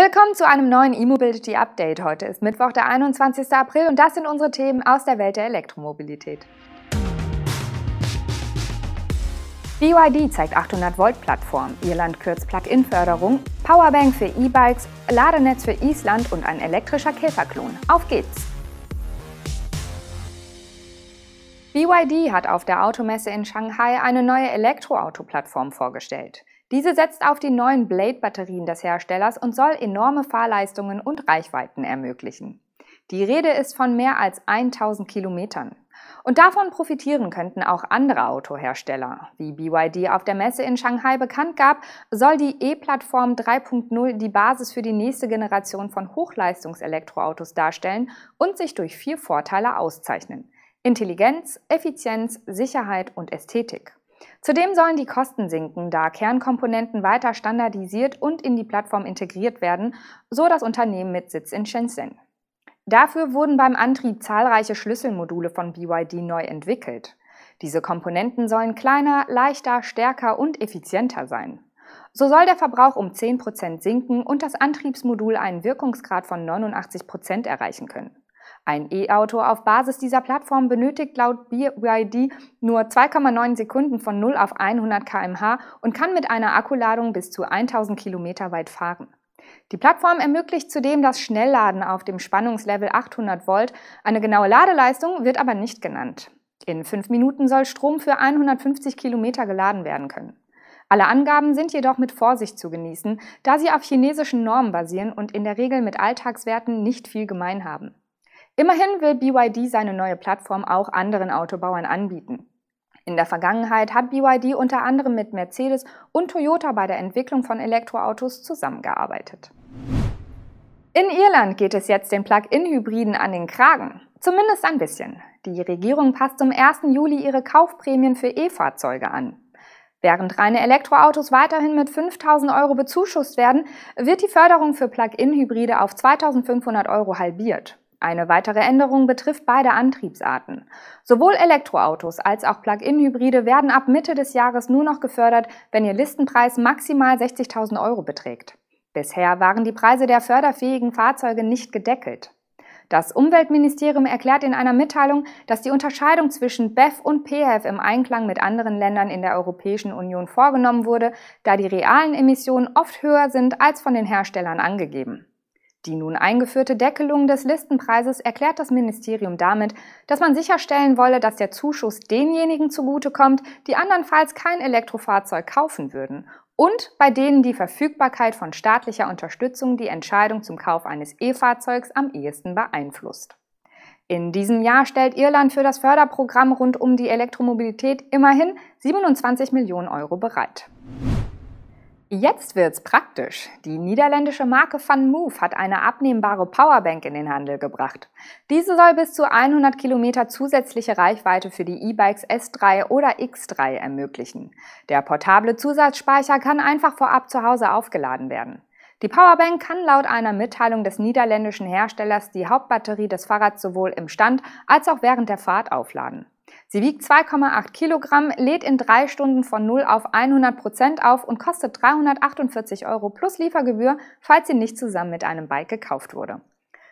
Willkommen zu einem neuen E-Mobility Update. Heute ist Mittwoch, der 21. April und das sind unsere Themen aus der Welt der Elektromobilität. BYD zeigt 800 Volt Plattform, Irland kürzt Plug-in-Förderung, Powerbank für E-Bikes, Ladenetz für Island und ein elektrischer Käferklon. Auf geht's! BYD hat auf der Automesse in Shanghai eine neue Elektroauto-Plattform vorgestellt. Diese setzt auf die neuen Blade-Batterien des Herstellers und soll enorme Fahrleistungen und Reichweiten ermöglichen. Die Rede ist von mehr als 1000 Kilometern. Und davon profitieren könnten auch andere Autohersteller. Wie BYD auf der Messe in Shanghai bekannt gab, soll die E-Plattform 3.0 die Basis für die nächste Generation von Hochleistungselektroautos darstellen und sich durch vier Vorteile auszeichnen. Intelligenz, Effizienz, Sicherheit und Ästhetik. Zudem sollen die Kosten sinken, da Kernkomponenten weiter standardisiert und in die Plattform integriert werden, so das Unternehmen mit Sitz in Shenzhen. Dafür wurden beim Antrieb zahlreiche Schlüsselmodule von BYD neu entwickelt. Diese Komponenten sollen kleiner, leichter, stärker und effizienter sein. So soll der Verbrauch um 10% sinken und das Antriebsmodul einen Wirkungsgrad von 89% erreichen können. Ein E-Auto auf Basis dieser Plattform benötigt laut BYD nur 2,9 Sekunden von 0 auf 100 km/h und kann mit einer Akkuladung bis zu 1000 Kilometer weit fahren. Die Plattform ermöglicht zudem das Schnellladen auf dem Spannungslevel 800 Volt. Eine genaue Ladeleistung wird aber nicht genannt. In fünf Minuten soll Strom für 150 Kilometer geladen werden können. Alle Angaben sind jedoch mit Vorsicht zu genießen, da sie auf chinesischen Normen basieren und in der Regel mit Alltagswerten nicht viel gemein haben. Immerhin will BYD seine neue Plattform auch anderen Autobauern anbieten. In der Vergangenheit hat BYD unter anderem mit Mercedes und Toyota bei der Entwicklung von Elektroautos zusammengearbeitet. In Irland geht es jetzt den Plug-in-Hybriden an den Kragen. Zumindest ein bisschen. Die Regierung passt zum 1. Juli ihre Kaufprämien für E-Fahrzeuge an. Während reine Elektroautos weiterhin mit 5000 Euro bezuschusst werden, wird die Förderung für Plug-in-Hybride auf 2500 Euro halbiert. Eine weitere Änderung betrifft beide Antriebsarten. Sowohl Elektroautos als auch Plug-in-Hybride werden ab Mitte des Jahres nur noch gefördert, wenn ihr Listenpreis maximal 60.000 Euro beträgt. Bisher waren die Preise der förderfähigen Fahrzeuge nicht gedeckelt. Das Umweltministerium erklärt in einer Mitteilung, dass die Unterscheidung zwischen BEF und PHEV im Einklang mit anderen Ländern in der Europäischen Union vorgenommen wurde, da die realen Emissionen oft höher sind als von den Herstellern angegeben. Die nun eingeführte Deckelung des Listenpreises erklärt das Ministerium damit, dass man sicherstellen wolle, dass der Zuschuss denjenigen zugutekommt, die andernfalls kein Elektrofahrzeug kaufen würden und bei denen die Verfügbarkeit von staatlicher Unterstützung die Entscheidung zum Kauf eines E-Fahrzeugs am ehesten beeinflusst. In diesem Jahr stellt Irland für das Förderprogramm rund um die Elektromobilität immerhin 27 Millionen Euro bereit. Jetzt wird's praktisch. Die niederländische Marke VanMoof hat eine abnehmbare Powerbank in den Handel gebracht. Diese soll bis zu 100 Kilometer zusätzliche Reichweite für die E-Bikes S3 oder X3 ermöglichen. Der portable Zusatzspeicher kann einfach vorab zu Hause aufgeladen werden. Die Powerbank kann laut einer Mitteilung des niederländischen Herstellers die Hauptbatterie des Fahrrads sowohl im Stand als auch während der Fahrt aufladen. Sie wiegt 2,8 Kilogramm, lädt in drei Stunden von 0 auf 100 Prozent auf und kostet 348 Euro plus Liefergebühr, falls sie nicht zusammen mit einem Bike gekauft wurde.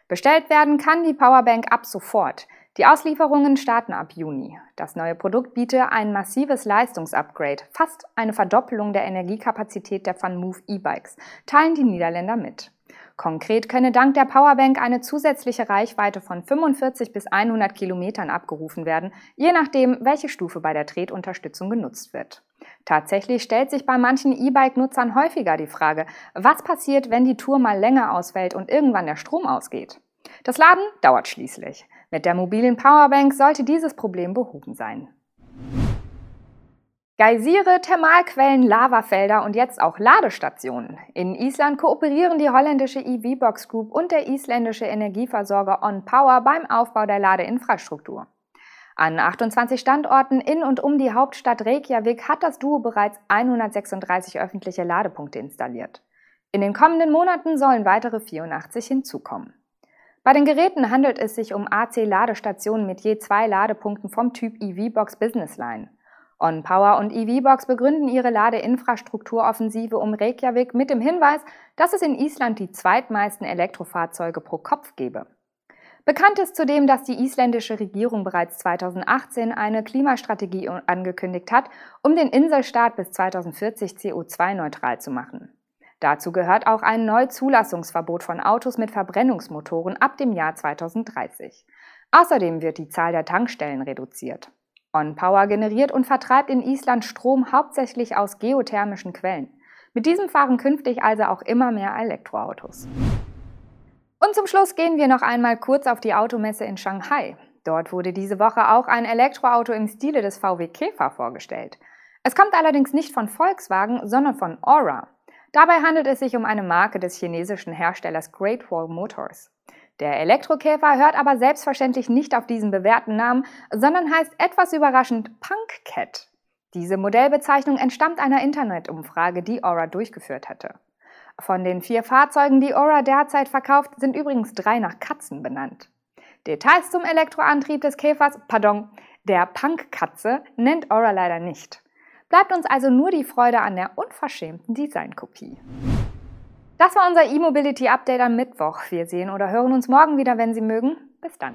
Bestellt werden kann die Powerbank ab sofort. Die Auslieferungen starten ab Juni. Das neue Produkt biete ein massives Leistungsupgrade, fast eine Verdoppelung der Energiekapazität der FunMove E-Bikes, teilen die Niederländer mit. Konkret könne dank der Powerbank eine zusätzliche Reichweite von 45 bis 100 Kilometern abgerufen werden, je nachdem, welche Stufe bei der Tretunterstützung genutzt wird. Tatsächlich stellt sich bei manchen E-Bike-Nutzern häufiger die Frage, was passiert, wenn die Tour mal länger ausfällt und irgendwann der Strom ausgeht. Das Laden dauert schließlich. Mit der mobilen Powerbank sollte dieses Problem behoben sein. Geysire, Thermalquellen, Lavafelder und jetzt auch Ladestationen. In Island kooperieren die holländische EV-Box Group und der isländische Energieversorger On Power beim Aufbau der Ladeinfrastruktur. An 28 Standorten in und um die Hauptstadt Reykjavik hat das Duo bereits 136 öffentliche Ladepunkte installiert. In den kommenden Monaten sollen weitere 84 hinzukommen. Bei den Geräten handelt es sich um AC-Ladestationen mit je zwei Ladepunkten vom Typ EV-Box Business Line. OnPower und EVBox begründen ihre Ladeinfrastrukturoffensive um Reykjavik mit dem Hinweis, dass es in Island die zweitmeisten Elektrofahrzeuge pro Kopf gebe. Bekannt ist zudem, dass die isländische Regierung bereits 2018 eine Klimastrategie angekündigt hat, um den Inselstaat bis 2040 CO2-neutral zu machen. Dazu gehört auch ein Neuzulassungsverbot von Autos mit Verbrennungsmotoren ab dem Jahr 2030. Außerdem wird die Zahl der Tankstellen reduziert. OnPower generiert und vertreibt in Island Strom hauptsächlich aus geothermischen Quellen. Mit diesem fahren künftig also auch immer mehr Elektroautos. Und zum Schluss gehen wir noch einmal kurz auf die Automesse in Shanghai. Dort wurde diese Woche auch ein Elektroauto im Stile des VW Käfer vorgestellt. Es kommt allerdings nicht von Volkswagen, sondern von Aura. Dabei handelt es sich um eine Marke des chinesischen Herstellers Great Wall Motors. Der Elektrokäfer hört aber selbstverständlich nicht auf diesen bewährten Namen, sondern heißt etwas überraschend Punk Cat. Diese Modellbezeichnung entstammt einer Internetumfrage, die Aura durchgeführt hatte. Von den vier Fahrzeugen, die Aura derzeit verkauft, sind übrigens drei nach Katzen benannt. Details zum Elektroantrieb des Käfers, pardon, der Punk-Katze, nennt Aura leider nicht. Bleibt uns also nur die Freude an der unverschämten Designkopie. Das war unser E-Mobility Update am Mittwoch. Wir sehen oder hören uns morgen wieder, wenn Sie mögen. Bis dann.